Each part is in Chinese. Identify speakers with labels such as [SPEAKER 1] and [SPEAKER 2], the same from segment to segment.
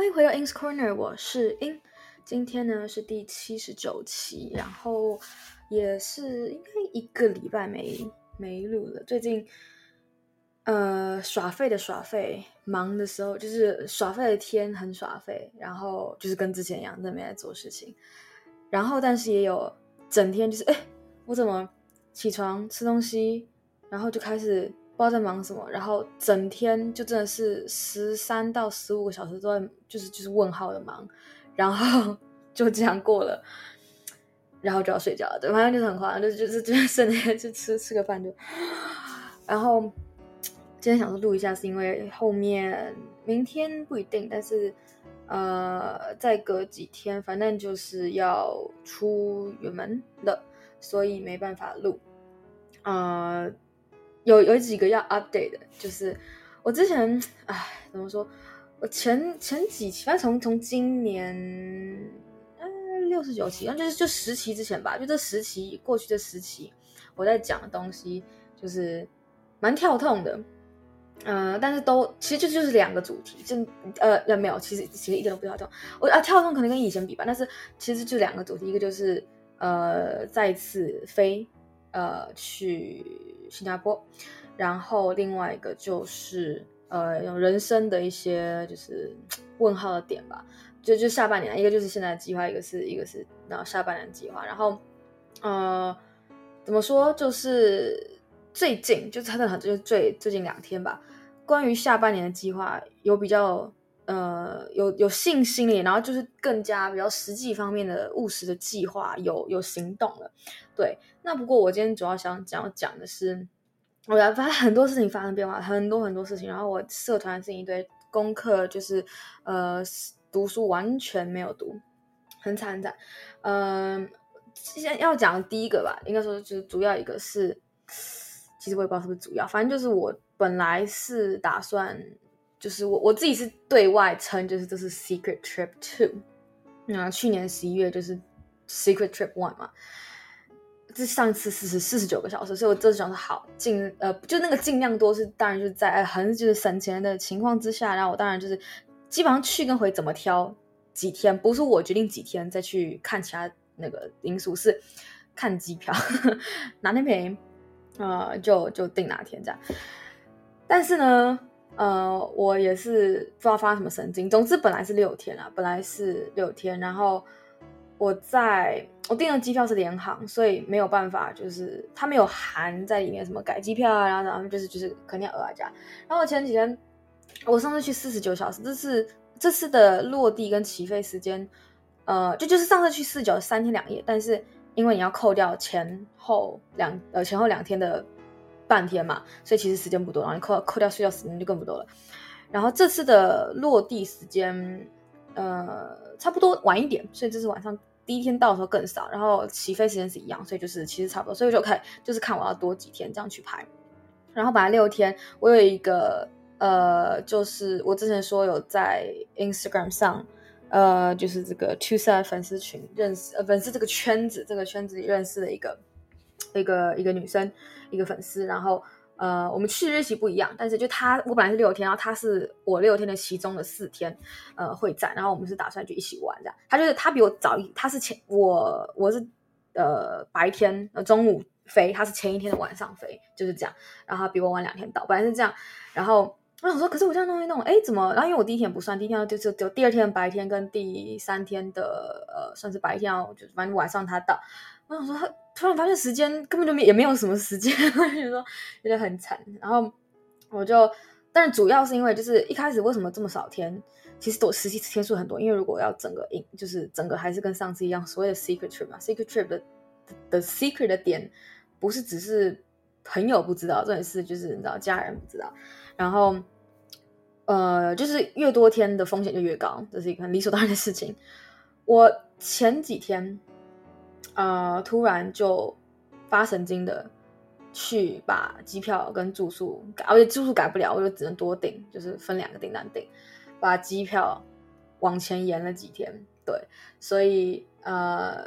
[SPEAKER 1] 欢迎回到 In's Corner，我是 In。今天呢是第七十九期，然后也是应该一个礼拜没没录了。最近呃耍废的耍废，忙的时候就是耍废的天很耍废，然后就是跟之前一样在没在做事情。然后但是也有整天就是哎，我怎么起床吃东西，然后就开始。不知道在忙什么，然后整天就真的是十三到十五个小时都在，就是就是问号的忙，然后 就这样过了，然后就要睡觉了，对，反正就是很夸张，就就是就是剩下就吃吃个饭就，然后今天想说录一下，是因为后面明天不一定，但是呃再隔几天，反正就是要出远门了，所以没办法录，呃。有有几个要 update 的，就是我之前，哎，怎么说？我前前几期，反正从从今年，呃，六十九期，那就是就十期之前吧，就这十期过去这十期，我在讲的东西就是蛮跳痛的，嗯、呃，但是都其实就就是两个主题，就呃没有，其实其实一点都不跳痛。我啊跳痛可能跟以前比吧，但是其实就两个主题，一个就是呃再次飞。呃，去新加坡，然后另外一个就是呃，有人生的一些就是问号的点吧，就就下半年，一个就是现在的计划，一个是一个是然后下半年计划，然后呃，怎么说，就是最近就真的很就是最最近两天吧，关于下半年的计划有比较。呃，有有信心里，然后就是更加比较实际方面的务实的计划，有有行动了。对，那不过我今天主要想讲讲的是，我发现很多事情发生变化，很多很多事情。然后我社团的事情一堆，功课就是呃读书完全没有读，很惨很惨。嗯、呃，现在要讲第一个吧，应该说就是主要一个是，其实我也不知道是不是主要，反正就是我本来是打算。就是我我自己是对外称，就是这是 Secret Trip Two，那去年十一月就是 Secret Trip One 嘛，这上次四十四十九个小时，所以我这次想说好尽呃，就那个尽量多是当然就是在很就是省钱的情况之下，然后我当然就是基本上去跟回怎么挑几天，不是我决定几天再去看其他那个因素，是看机票哪天便宜，呃就就定哪天这样，但是呢。呃，我也是不知道发什么神经。总之本来是六天啊，本来是六天。然后我在我订的机票是联航，所以没有办法，就是他没有含在里面什么改机票啊，然后然后就是就是肯定要额外加。然后前几天我上次去四十九小时，这次这次的落地跟起飞时间，呃，就就是上次去四九三天两夜，但是因为你要扣掉前后两呃前后两天的。半天嘛，所以其实时间不多，然后你扣扣掉睡觉时间就更不多了。然后这次的落地时间，呃，差不多晚一点，所以这次晚上第一天到的时候更少。然后起飞时间是一样，所以就是其实差不多。所以我就看就是看我要多几天这样去排。然后本来六天，我有一个呃，就是我之前说有在 Instagram 上，呃，就是这个 Two Side 粉丝群认识，呃，粉丝这个圈子，这个圈子里认识的一个。一个一个女生，一个粉丝，然后呃，我们去的日期不一样，但是就他，我本来是六天，然后他是我六天的其中的四天，呃，会在，然后我们是打算就一起玩这样。他就是他比我早一，他是前我我是呃白天呃中午飞，他是前一天的晚上飞，就是这样。然后比我晚两天到，本来是这样。然后我想说，可是我这样弄一弄，哎，怎么？然后因为我第一天不算，第一天就就就第二天白天跟第三天的呃算是白天哦，就反正晚上他到。我想说，突然发现时间根本就没也没有什么时间，我就说觉得很惨。然后我就，但是主要是因为就是一开始为什么这么少天？其实都实际天数很多，因为如果要整个 in 就是整个还是跟上次一样，所谓的 secret trip 嘛，secret trip 的的 secret 的点不是只是朋友不知道，重点是就是你知道家人不知道。然后呃，就是越多天的风险就越高，这是一个很理所当然的事情。我前几天。呃，突然就发神经的去把机票跟住宿改，而且住宿改不了，我就只能多订，就是分两个订单订，把机票往前延了几天。对，所以呃，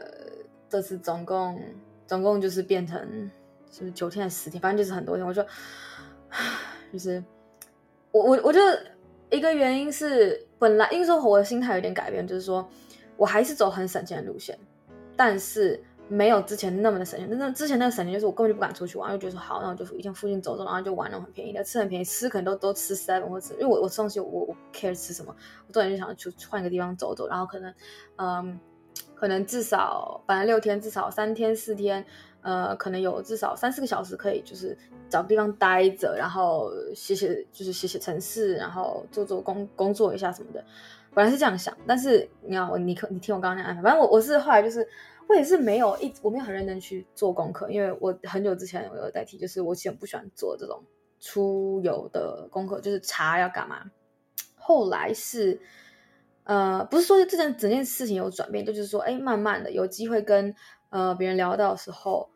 [SPEAKER 1] 这次总共总共就是变成是九天还是十天，反正就是很多天。我就 就是我我我就一个原因是本来因为说我的心态有点改变，就是说我还是走很省钱的路线，但是。没有之前那么的省钱，那之前那个省钱就是我根本就不敢出去玩，就觉得说好，那我就一天附近走走，然后就玩那种很便宜的，吃很便宜，吃可能都都吃 seven 或者吃，因为我我吃东西我我 care 吃什么，我突然就想去换个地方走走，然后可能嗯，可能至少本来六天，至少三天四天，呃，可能有至少三四个小时可以就是找个地方待着，然后写写就是写写城市，然后做做工工作一下什么的，本来是这样想，但是你要你可你听我刚刚那安排，反正我我是后来就是。我也是没有一，我没有很认真去做功课，因为我很久之前我有代替，就是我其实很不喜欢做这种出游的功课，就是查要干嘛。后来是，呃，不是说这件整件事情有转变，就是说，哎，慢慢的有机会跟呃别人聊到的时候，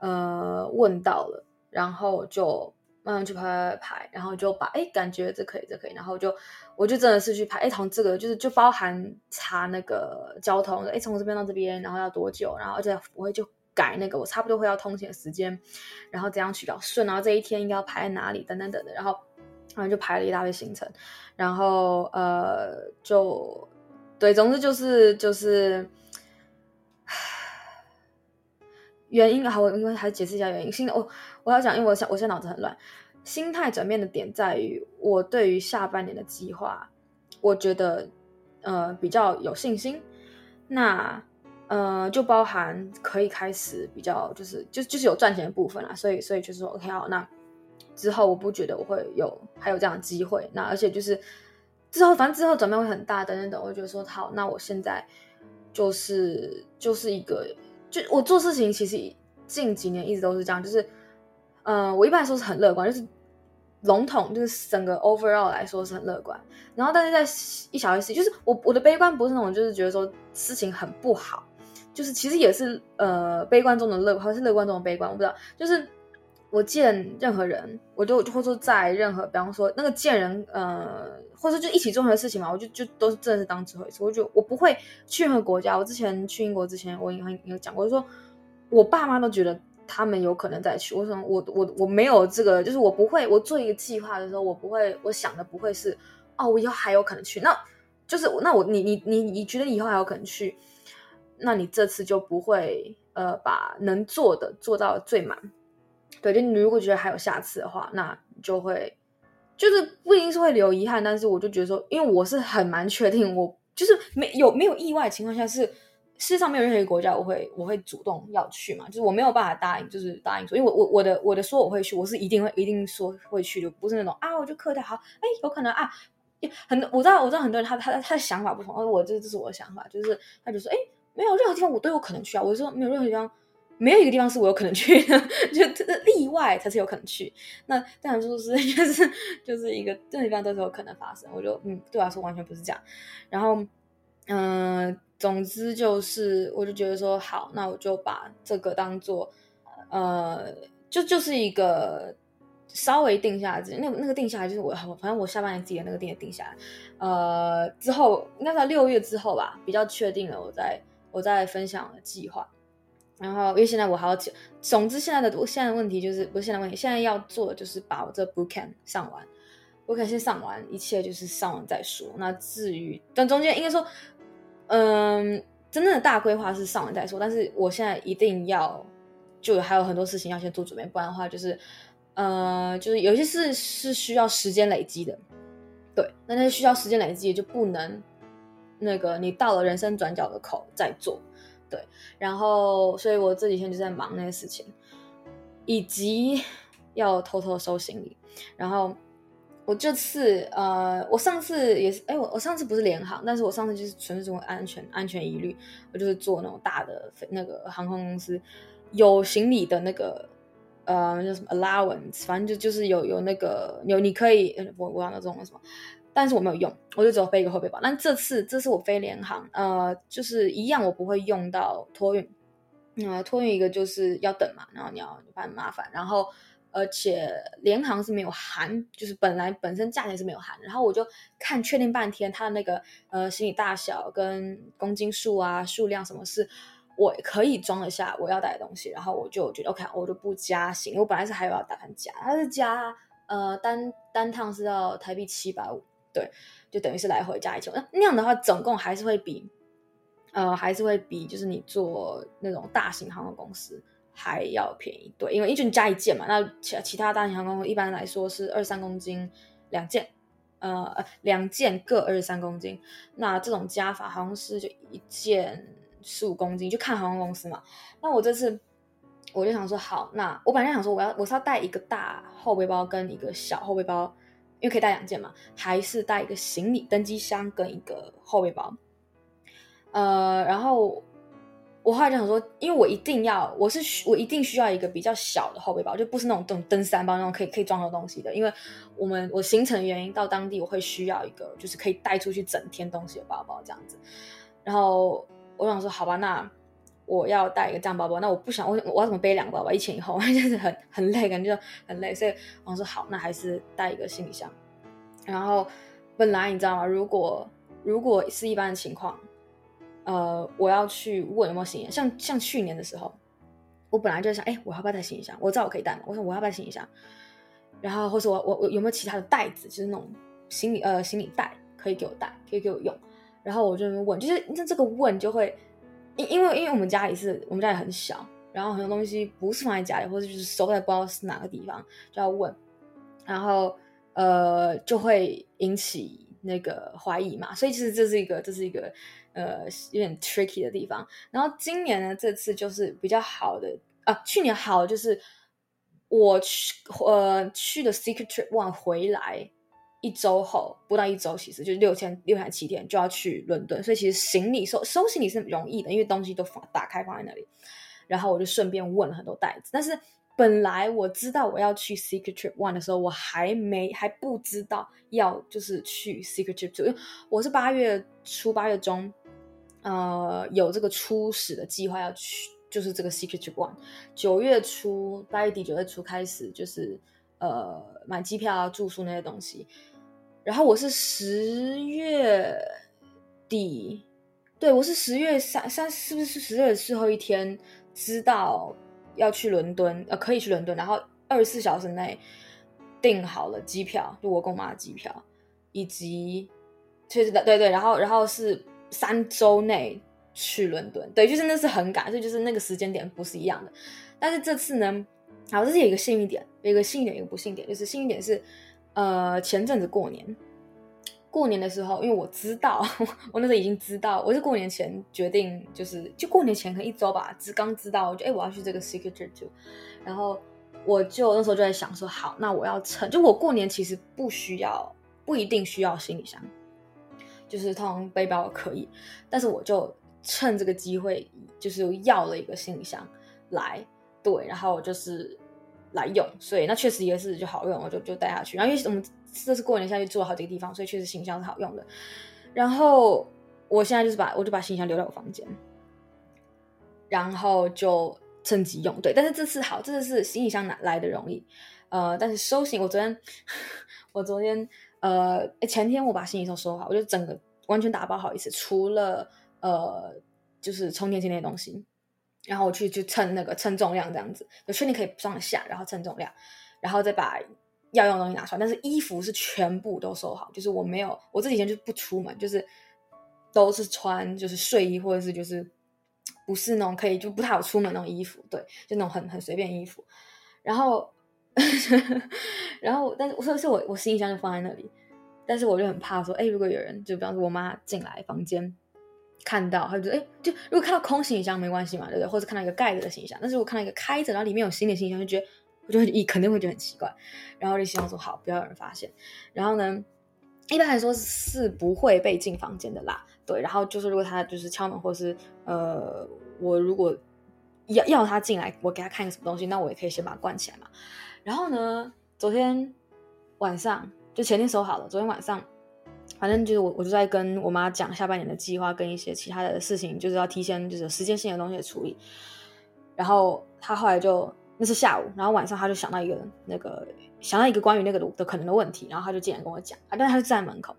[SPEAKER 1] 呃，问到了，然后就。慢慢去排排，然后就把哎，感觉这可以，这可以，然后就我就真的是去排哎，从这个就是就包含查那个交通，哎，从这边到这边，然后要多久，然后而且我会就改那个我差不多会要通勤的时间，然后怎样去搞顺，然后这一天应该要排在哪里，等等等等，然后然后就排了一大堆行程，然后呃，就对，总之就是就是。原因好，我应该还解释一下原因。现在我我要讲，因为我想我现在脑子很乱。心态转变的点在于，我对于下半年的计划，我觉得呃比较有信心。那呃就包含可以开始比较就是就就是有赚钱的部分啦。所以所以就是说 OK 好，那之后我不觉得我会有还有这样的机会。那而且就是之后反正之后转变会很大等等等，我就觉得说好，那我现在就是就是一个。就我做事情，其实近几年一直都是这样，就是，呃，我一般来说是很乐观，就是笼统，就是整个 overall 来说是很乐观。然后，但是在一小一细，就是我我的悲观不是那种，就是觉得说事情很不好，就是其实也是呃悲观中的乐观，还是乐观中的悲观，我不知道，就是。我见任何人，我就或说在任何，比方说那个见人，呃，或者就一起做任何事情嘛，我就就都是真的是当最后一次。我就我不会去任何国家。我之前去英国之前，我也有讲过，就说我爸妈都觉得他们有可能再去。我说我我我没有这个，就是我不会。我做一个计划的时候，我不会，我想的不会是哦，我以后还有可能去。那就是那我你你你你觉得以后还有可能去，那你这次就不会呃把能做的做到最满。对，就你如果觉得还有下次的话，那就会就是不一定是会留遗憾，但是我就觉得说，因为我是很蛮确定我，就是没有没有意外情况下，是世界上没有任何一个国家我会我会主动要去嘛，就是我没有办法答应，就是答应说，因为我我我的我的说我会去，我是一定会一定说会去的，不是那种啊我就客套好，哎有可能啊，很多我知道我知道很多人他他他的想法不同，而我这这是我的想法，就是他就说哎没有任何地方我都有可能去啊，我就说没有任何地方。没有一个地方是我有可能去的，就例外才是有可能去。那当然说是 就是就是一个这个地方都是有可能发生。我就嗯，对我来说完全不是这样。然后嗯、总之就是，我就觉得说好，那我就把这个当做呃，就就是一个稍微定下来，那那个定下来就是我反正我下半年自己的那个定也定下来。呃，之后应该在六月之后吧，比较确定了我，我再我再分享计划。然后，因为现在我还要，总之现在的现在的问题就是不是现在问题，现在要做的就是把我这 book camp 上完，bootcamp 先上完，一切就是上完再说。那至于但中间应该说，嗯，真正的大规划是上完再说。但是我现在一定要，就还有很多事情要先做准备，不然的话就是，呃，就是有些事是需要时间累积的，对，那那些需要时间累积就不能那个你到了人生转角的口再做。对，然后，所以我这几天就在忙那些事情，以及要偷偷收行李。然后我这次，呃，我上次也是，哎，我我上次不是联航，但是我上次就是纯粹因为安全安全疑虑，我就是坐那种大的飞那个航空公司，有行李的那个，呃，叫什么 allowance，反正就就是有有那个有你可以，我我忘了这种什么。但是我没有用，我就只有背一个后背包。但这次这次我飞联航，呃，就是一样，我不会用到托运。呃，托运一个就是要等嘛，然后你要就很麻烦。然后而且联航是没有含，就是本来本身价钱是没有含。然后我就看确定半天，它的那个呃行李大小跟公斤数啊数量什么是我可以装得下我要带的东西。然后我就觉得 OK，我就不加行。我本来是还有要打算加，它是加呃单单趟是要台币七百五。对，就等于是来回加一千。那那样的话，总共还是会比，呃，还是会比就是你做那种大型航空公司还要便宜。对，因为一就加一件嘛，那其其他大型航空公司一般来说是二三公斤两件，呃，两件各二十三公斤。那这种加法好像是就一件十五公斤，就看航空公司嘛。那我这次。我就想说好，那我本来想说我要我是要带一个大后背包跟一个小后背包，因为可以带两件嘛，还是带一个行李登机箱跟一个后背包。呃，然后我后来就想说，因为我一定要，我是需我一定需要一个比较小的后背包，就不是那种登登山包那种可以可以装的东西的，因为我们我行程原因到当地我会需要一个就是可以带出去整天东西的包包这样子。然后我想说好吧，那。我要带一个这样包包，那我不想我我要怎么背两个包包？一前一后，就是很很累，感觉很累。所以我说好，那还是带一个行李箱。然后本来你知道吗？如果如果是一般的情况，呃，我要去问有没有行李箱。像像去年的时候，我本来就想，哎，我要不要带行李箱？我知道我可以带嘛。我说我要不要行李箱？然后或者我我我有没有其他的袋子，就是那种行李呃行李袋可以给我带，可以给我用。然后我就问，就是那这个问就会。因因为因为我们家也是，我们家也很小，然后很多东西不是放在家里，或者就是收在不知道是哪个地方，就要问，然后呃就会引起那个怀疑嘛，所以其实这是一个这是一个呃有点 tricky 的地方。然后今年呢，这次就是比较好的啊，去年好就是我去呃去的 Secret Trip One 回来。一周后不到一周，其实就是六天六天七天就要去伦敦，所以其实行李收收行李是容易的，因为东西都放打开放在那里。然后我就顺便问了很多袋子，但是本来我知道我要去 Secret Trip One 的时候，我还没还不知道要就是去 Secret Trip Two，因为我是八月初八月中，呃，有这个初始的计划要去，就是这个 Secret One。九月初八月底九月初开始就是呃买机票啊住宿那些东西。然后我是十月底，对，我是十月三三，是不是十月最后一天知道要去伦敦，呃，可以去伦敦，然后二十四小时内订好了机票，就我跟我妈的机票，以及确实的，对对，然后然后是三周内去伦敦，对，就是那是很赶，所以就是那个时间点不是一样的。但是这次呢，好，这是有一个幸运点，有一个幸运点，一个不幸点，就是幸运点是。呃，前阵子过年，过年的时候，因为我知道，我那时候已经知道，我是过年前决定，就是就过年前可能一周吧，只刚知道，我就哎，我要去这个 Secret t o 然后我就那时候就在想说，好，那我要趁，就我过年其实不需要，不一定需要行李箱，就是通常背包可以，但是我就趁这个机会，就是要了一个行李箱来，对，然后我就是。来用，所以那确实也是就好用，我就就带下去。然后因为我们这次过年下去住了好几个地方，所以确实行李箱是好用的。然后我现在就是把我就把行李箱留在我房间，然后就趁机用。对，但是这次好，这次是行李箱拿来的容易，呃，但是收行，我昨天 我昨天呃前天我把行李都收好，我就整个完全打包好一次，除了呃就是充电器那些东西。然后我去去称那个称重量，这样子就确定可以装得下，然后称重量，然后再把要用的东西拿出来。但是衣服是全部都收好，就是我没有，我这几天就不出门，就是都是穿就是睡衣或者是就是不是那种可以就不太好出门那种衣服，对，就那种很很随便衣服。然后 然后但是我说是我我行李箱就放在那里，但是我就很怕说，哎，如果有人就比方说我妈进来房间。看到，他就说：“哎，就如果看到空行李箱没关系嘛，对不对？或者看到一个盖着的行李箱，但是我看到一个开着，然后里面有新的行李箱，就觉得我就会肯定会觉得很奇怪。然后就希望说好，不要有人发现。然后呢，一般来说是不会被进房间的啦。对，然后就是如果他就是敲门，或是呃，我如果要要他进来，我给他看个什么东西，那我也可以先把它关起来嘛。然后呢，昨天晚上就前天收好了，昨天晚上。”反正就是我，我就在跟我妈讲下半年的计划，跟一些其他的事情，就是要提前，就是时间性的东西处理。然后她后来就那是下午，然后晚上她就想到一个那个想到一个关于那个的可能的问题，然后她就进来跟我讲啊，但是她就站在门口，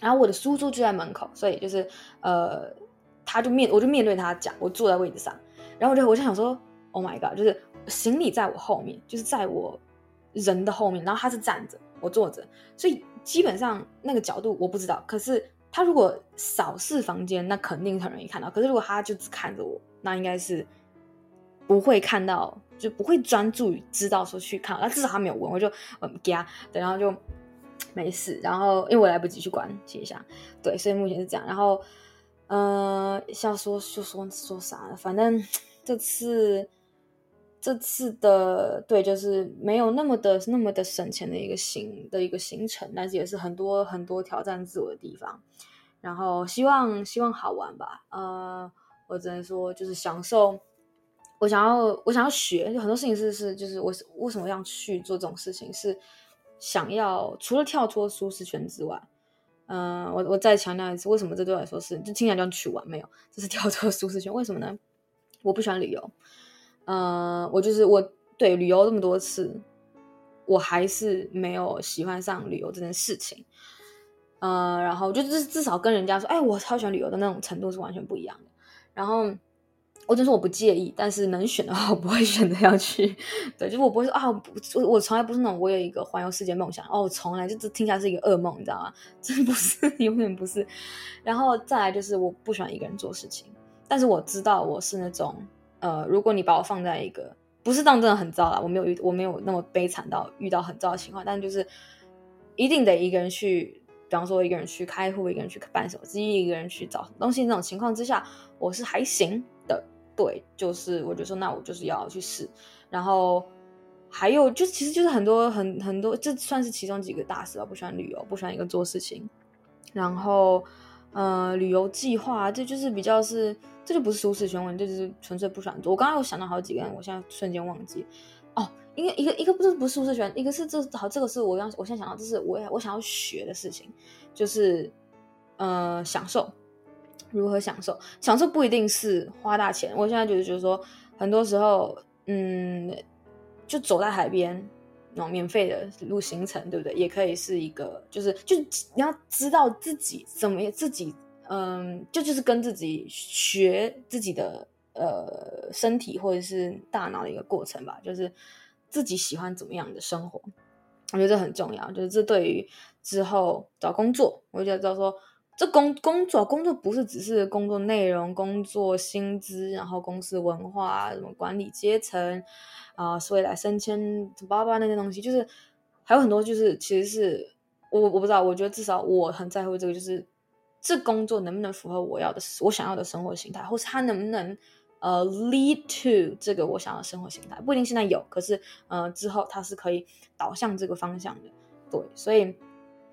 [SPEAKER 1] 然后我的书桌就在门口，所以就是呃，她就面我就面对她讲，我坐在位置上，然后我就我就想说，Oh my god，就是行李在我后面，就是在我人的后面，然后他是站着，我坐着，所以基本上那个角度我不知道。可是他如果扫视房间，那肯定很容易看到。可是如果他就只看着我，那应该是不会看到，就不会专注于知道说去看。那至少他没有问，我就嗯给他，对，然后就没事。然后因为我来不及去关写一下，对，所以目前是这样。然后呃，要说就说说啥，反正这次。这次的对，就是没有那么的那么的省钱的一个行的一个行程，但是也是很多很多挑战自我的地方。然后希望希望好玩吧，呃，我只能说就是享受。我想要我想要学，就很多事情是是就是我为什么要去做这种事情，是想要除了跳脱舒适圈之外，嗯、我我再强调一次，为什么这对我来说是就听起来就去玩没有，这是跳脱舒适圈，为什么呢？我不喜欢旅游。呃，我就是我对旅游这么多次，我还是没有喜欢上旅游这件事情。呃，然后就至至少跟人家说，哎，我超喜欢旅游的那种程度是完全不一样的。然后我就说我不介意，但是能选的话，我不会选择要去。对，就是我不会说啊，我我从来不是那种我有一个环游世界梦想哦，我从来就这听起来是一个噩梦，你知道吗？真不是，永远不是。然后再来就是我不喜欢一个人做事情，但是我知道我是那种。呃，如果你把我放在一个不是当真的很糟啦，我没有遇我没有那么悲惨到遇到很糟的情况，但就是一定得一个人去，比方说一个人去开户，一个人去办手机，一个人去找东西那种情况之下，我是还行的。对，就是我就说那我就是要去试，然后还有就其实就是很多很很多，这算是其中几个大事吧。不喜欢旅游，不喜欢一个做事情，然后呃旅游计划这就是比较是。这就不是舒适圈问题，这就是纯粹不喜欢做。我刚刚有想到好几个人，我现在瞬间忘记。哦，一个一个一个不是不是舒适圈，一个是这好，这个是我刚我现在想到，这是我我想要学的事情，就是呃享受，如何享受？享受不一定是花大钱。我现在就是觉得说，很多时候，嗯，就走在海边那种免费的路行程，对不对？也可以是一个，就是就你要知道自己怎么自己。嗯，就就是跟自己学自己的呃身体或者是大脑的一个过程吧，就是自己喜欢怎么样的生活，我觉得这很重要。就是这对于之后找工作，我就知道说，这工工作工作不是只是工作内容、工作薪资，然后公司文化、什么管理阶层啊，未来升迁、巴巴那些东西，就是还有很多，就是其实是我我不知道，我觉得至少我很在乎这个，就是。这工作能不能符合我要的、我想要的生活形态，或是它能不能呃 lead to 这个我想要的生活形态？不一定现在有，可是呃之后它是可以导向这个方向的。对，所以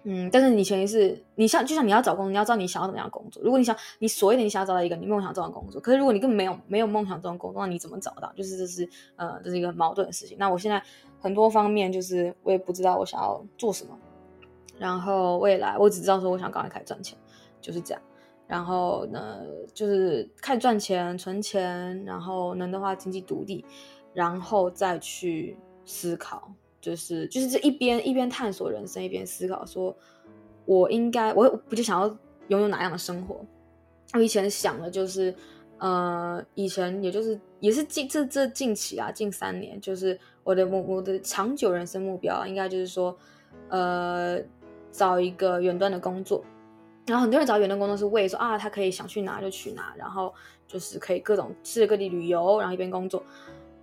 [SPEAKER 1] 嗯，但是你前提是你像就像你要找工作，你要知道你想要怎么样工作。如果你想你所谓的你想要找到一个你梦想中的工作，可是如果你根本没有没有梦想中的工作，那你怎么找到？就是这是呃这是一个矛盾的事情。那我现在很多方面就是我也不知道我想要做什么，然后未来我只知道说我想赶快开始赚钱。就是这样，然后呢，就是开始赚钱、存钱，然后能的话经济独立，然后再去思考，就是就是这一边一边探索人生，一边思考说，我应该我不就想要拥有哪样的生活？我以前想的就是，呃，以前也就是也是近这这近期啊，近三年，就是我的我我的长久人生目标，应该就是说，呃，找一个远端的工作。然后很多人找远端工作是为说啊，他可以想去哪就去哪，然后就是可以各种世界各地旅游，然后一边工作，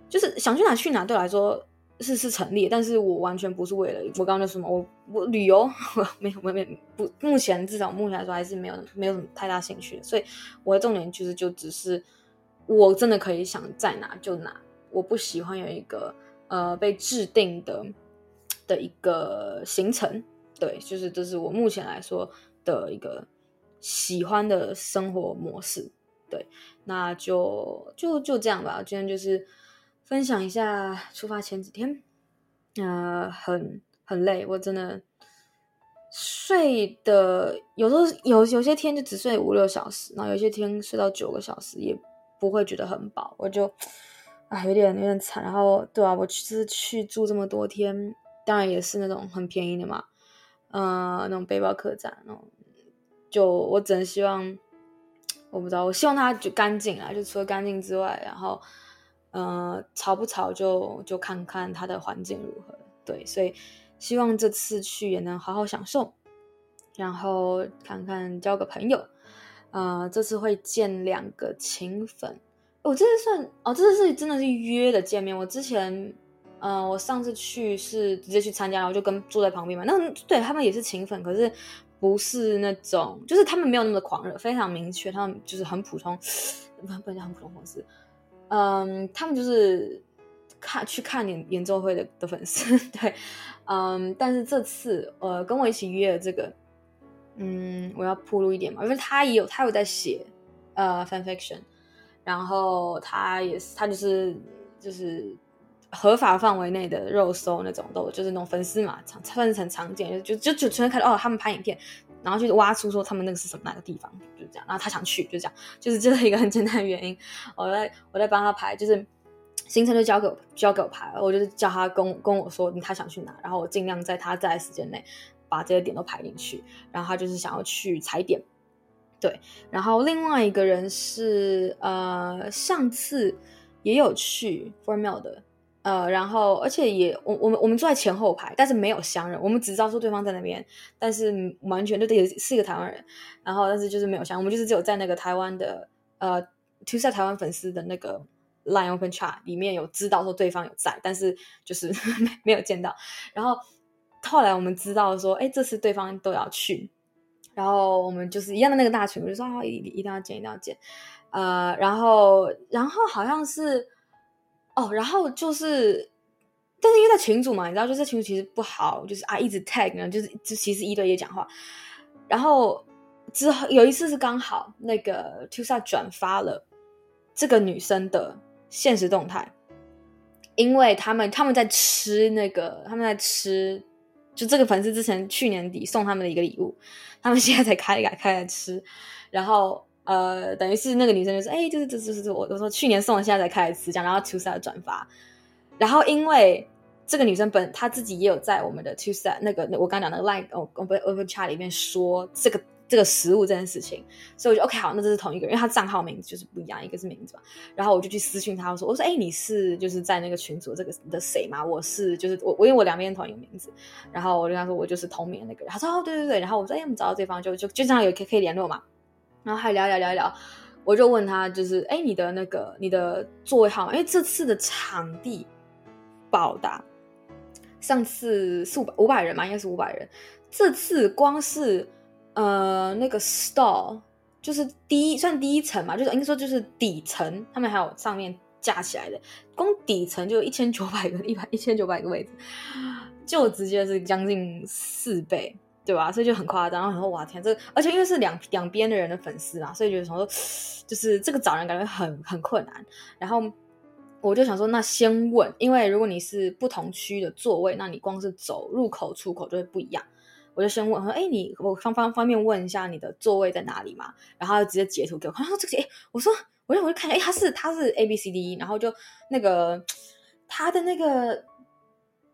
[SPEAKER 1] 就是想去哪去哪。对我来说是是成立，但是我完全不是为了我刚刚就什么，我我旅游我没有没有不，目前至少目前来说还是没有没有什么太大兴趣。所以我的重点其实就只是我真的可以想在哪就哪，我不喜欢有一个呃被制定的的一个行程。对，就是这是我目前来说。的一个喜欢的生活模式，对，那就就就这样吧。今天就是分享一下出发前几天，呃，很很累，我真的睡的有时候有有些天就只睡五六小时，然后有些天睡到九个小时也不会觉得很饱，我就啊有点有点惨。然后对啊，我其实去住这么多天，当然也是那种很便宜的嘛，呃，那种背包客栈那种。就我只能希望，我不知道，我希望它就干净啊，就除了干净之外，然后，呃，潮不潮就就看看它的环境如何。对，所以希望这次去也能好好享受，然后看看交个朋友。呃，这次会见两个情粉，我、这次算哦，这次是真的是约的见面。我之前，呃，我上次去是直接去参加，然后就跟坐在旁边嘛。那对他们也是情粉，可是不是那种，就是他们没有那么的狂热，非常明确，他们就是很普通，不不叫很普通粉丝。嗯，他们就是看去看演演奏会的的粉丝，对，嗯，但是这次呃跟我一起约这个。嗯，我要铺路一点嘛，因为他也有，他有在写，呃，fan fiction，然后他也是，他就是就是合法范围内的肉搜那种，都就是那种粉丝嘛，常算是很常见，就就就纯粹看到哦，他们拍影片，然后就挖出说他们那个是什么哪个地方，就是这样，然后他想去，就这样，就是这是一个很简单的原因，我在我在帮他排，就是行程就交给我交给我排，我就是叫他跟跟我说他想去哪，然后我尽量在他在时间内。把这些点都排进去，然后他就是想要去踩点，对。然后另外一个人是呃上次也有去 Formal 的，呃，然后而且也我我们我们坐在前后排，但是没有相认，我们只知道说对方在那边，但是完全就也是一个台湾人，然后但是就是没有相，我们就是只有在那个台湾的呃 TwoSide 台湾粉丝的那个 Line Open Chat 里面有知道说对方有在，但是就是 没没有见到，然后。后来我们知道说，哎，这次对方都要去，然后我们就是一样的那个大群，我就说啊，一一定要见，一定要见，呃，然后然后好像是，哦，然后就是，但是因为在群组嘛，你知道，就是群组其实不好，就是啊，一直 tag 呢，就是就其实一对一讲话，然后之后有一次是刚好那个 Tusa 转发了这个女生的现实动态，因为他们他们在吃那个，他们在吃。就这个粉丝之前去年底送他们的一个礼物，他们现在才开开开来吃，然后呃，等于是那个女生就说，哎，就是这这这这，我我说去年送了，现在才开始吃，这样，然后 TwoSide 转发，然后因为这个女生本她自己也有在我们的 TwoSide 那个我刚讲那个 Line 哦我们 Open Chat 里面说这个。这个食物这件事情，所以我就 OK 好，那这是同一个人，因为他账号名字就是不一样，一个是名字嘛。然后我就去私讯他，我说我说哎，你是就是在那个群组这个的谁吗？我是就是我我因为我两边同一个名字，然后我就跟他说我就是同名那个人。他说哦对对对，然后我说哎我们找到对方就就就这样有可以可以联络嘛。然后还聊聊聊聊，我就问他就是哎你的那个你的座位号，因为这次的场地爆大，上次四五百五百人嘛，应该是五百人，这次光是。呃，那个 stall 就是第一算第一层嘛，就是应该说就是底层，他们还有上面架起来的，光底层就一千九百个，一百一千九百个位置，就直接是将近四倍，对吧？所以就很夸张。然后很多哇天，这而且因为是两两边的人的粉丝啊，所以就想说，就是这个找人感觉很很困难。然后我就想说，那先问，因为如果你是不同区的座位，那你光是走入口出口就会不一样。我就先问说，哎，你我方方方便问一下你的座位在哪里吗？然后他就直接截图给我看，他说这个，哎，我说，我就我就看，哎，他是他是 A B C D E，然后就那个他的那个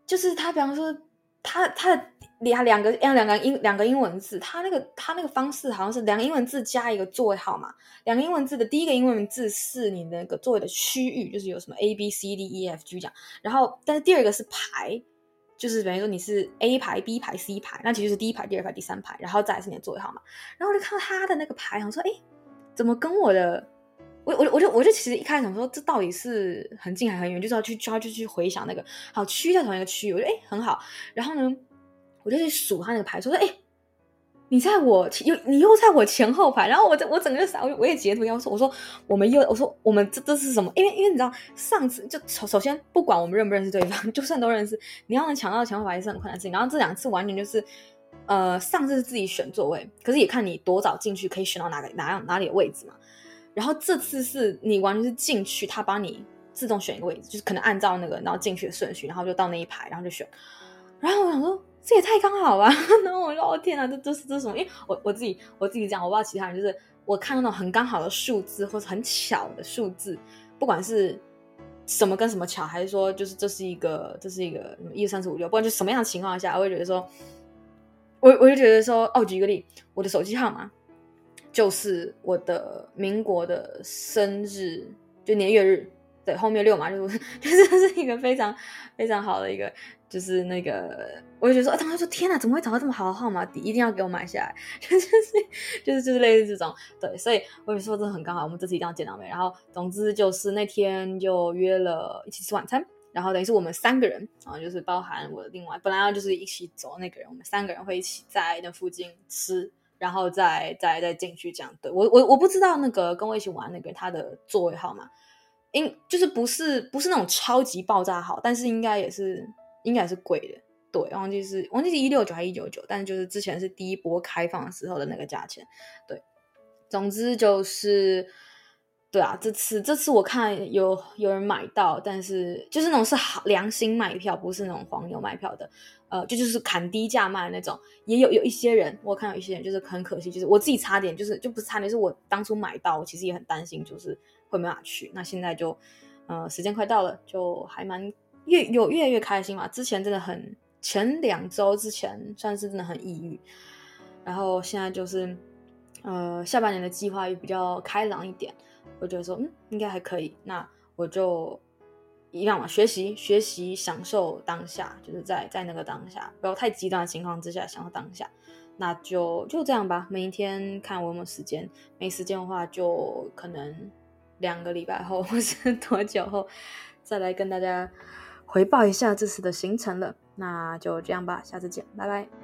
[SPEAKER 1] 就是他，比方说他他的两两个两个英两个英文字，他那个他那个方式好像是两个英文字加一个座位号码，两个英文字的第一个英文字是你那个座位的区域，就是有什么 A B C D E F G 这样，然后但是第二个是排。就是等于说你是 A 排、B 排、C 排，那其实是第一排、第二排、第三排，然后再是你的座位号码。然后我就看到他的那个排，我说：“哎，怎么跟我的？我我我就我就其实一开始想说，这到底是很近还很远？就是要去就要去去回想那个好区在同一个区域，我觉得哎很好。然后呢，我就去数他那个牌，说：哎。”你在我又你又在我前后排，然后我我整个傻，我我也截图要说，我说我们又我说我们这这是什么？因为因为你知道上次就首首先不管我们认不认识对方，就算都认识，你要能抢到前后排也是很困难的事情。然后这两次完全就是，呃，上次是自己选座位，可是也看你多早进去可以选到哪个哪样哪里的位置嘛。然后这次是你完全是进去，他帮你自动选一个位置，就是可能按照那个然后进去的顺序，然后就到那一排，然后就选。然后我想说。这也太刚好了，然后我说：“哦天哪，这这是这是什么？”因为我我自己我自己讲，我不知道其他人，就是我看到那种很刚好的数字，或者很巧的数字，不管是什么跟什么巧，还是说就是这是一个这是一个什么一二三四五六，不管就什么样的情况下，我会觉得说，我我就觉得说，哦，举个例，我的手机号码就是我的民国的生日，就年月日，对，后面六嘛，就是 就是是一个非常非常好的一个。就是那个，我就觉得说，他们说天哪，怎么会找到这么好的号码底？一定要给我买下来，就是就是就是类似这种，对，所以我就说这很刚好，我们这次一定要见到面。然后总之就是那天就约了一起吃晚餐，然后等于是我们三个人啊，就是包含我的另外本来要就是一起走那个人，我们三个人会一起在那附近吃，然后再再再进去这样。对，我我我不知道那个跟我一起玩那个他的座位号码，应就是不是不是那种超级爆炸好，但是应该也是。应该也是贵的，对，忘记是忘记是一六九还是一九九，但是就是之前是第一波开放的时候的那个价钱，对，总之就是，对啊，这次这次我看有有人买到，但是就是那种是好良心卖票，不是那种黄牛卖票的，呃，就就是砍低价卖的那种，也有有一些人，我看有一些人就是很可惜，就是我自己差点，就是就不是差点，是我当初买到，我其实也很担心，就是会没法去，那现在就，呃，时间快到了，就还蛮。越有越来越开心嘛，之前真的很，前两周之前算是真的很抑郁，然后现在就是，呃，下半年的计划也比较开朗一点，我觉得说，嗯，应该还可以，那我就一样嘛，学习学习，享受当下，就是在在那个当下，不要太极端的情况之下享受当下，那就就这样吧，每一天看我有没有时间，没时间的话就可能两个礼拜后或是多久后再来跟大家。回报一下这次的行程了，那就这样吧，下次见，拜拜。